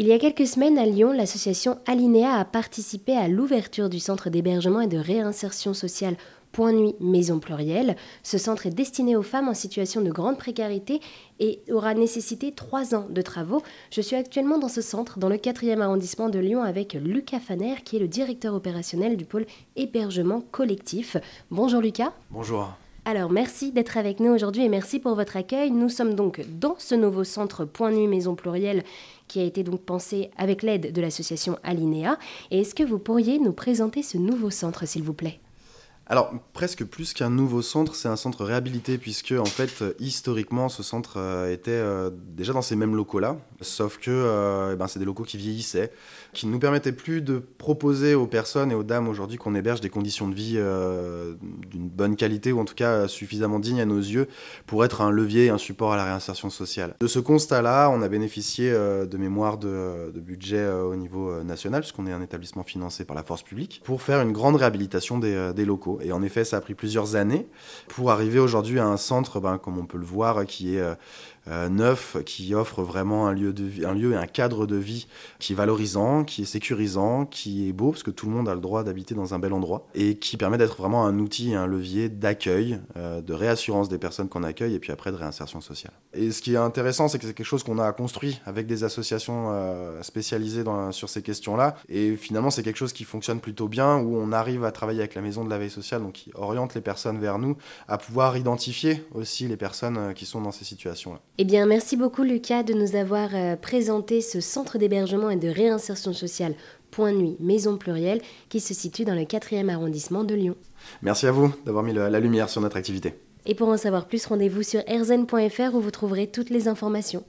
Il y a quelques semaines à Lyon, l'association Alinéa a participé à l'ouverture du centre d'hébergement et de réinsertion sociale Point Nuit Maison Plurielle. Ce centre est destiné aux femmes en situation de grande précarité et aura nécessité trois ans de travaux. Je suis actuellement dans ce centre, dans le 4e arrondissement de Lyon, avec Lucas Faner, qui est le directeur opérationnel du pôle hébergement collectif. Bonjour Lucas. Bonjour. Alors merci d'être avec nous aujourd'hui et merci pour votre accueil. Nous sommes donc dans ce nouveau centre Point Nuit Maison Plurielle qui a été donc pensé avec l'aide de l'association Alinéa. Et est-ce que vous pourriez nous présenter ce nouveau centre s'il vous plaît? Alors, presque plus qu'un nouveau centre, c'est un centre réhabilité, puisque, en fait, historiquement, ce centre euh, était euh, déjà dans ces mêmes locaux-là, sauf que euh, eh ben, c'est des locaux qui vieillissaient, qui ne nous permettaient plus de proposer aux personnes et aux dames aujourd'hui qu'on héberge des conditions de vie d'une bonne qualité, ou en tout cas suffisamment dignes à nos yeux, pour être un levier et un support à la réinsertion sociale. De ce constat-là, on a bénéficié de mémoire de, budget au niveau national, puisqu'on est un établissement financé par la force publique, pour faire une grande réhabilitation des locaux. Et en effet, ça a pris plusieurs années pour arriver aujourd'hui à un centre, ben, comme on peut le voir, qui est euh, euh, neuf, qui offre vraiment un lieu, de vie, un et un cadre de vie qui est valorisant, qui est sécurisant, qui est beau, parce que tout le monde a le droit d'habiter dans un bel endroit, et qui permet d'être vraiment un outil un levier d'accueil, euh, de réassurance des personnes qu'on accueille, et puis après de réinsertion sociale. Et ce qui est intéressant, c'est que c'est quelque chose qu'on a construit avec des associations spécialisées sur ces questions-là, et finalement c'est quelque chose qui fonctionne plutôt bien, où on arrive à travailler avec la maison de la veille sociale, donc qui oriente les personnes vers nous, à pouvoir identifier aussi les personnes qui sont dans ces situations-là. Eh bien, merci beaucoup Lucas de nous avoir euh, présenté ce centre d'hébergement et de réinsertion sociale Point Nuit Maison Plurielle qui se situe dans le 4e arrondissement de Lyon. Merci à vous d'avoir mis la lumière sur notre activité. Et pour en savoir plus, rendez-vous sur erzen.fr où vous trouverez toutes les informations.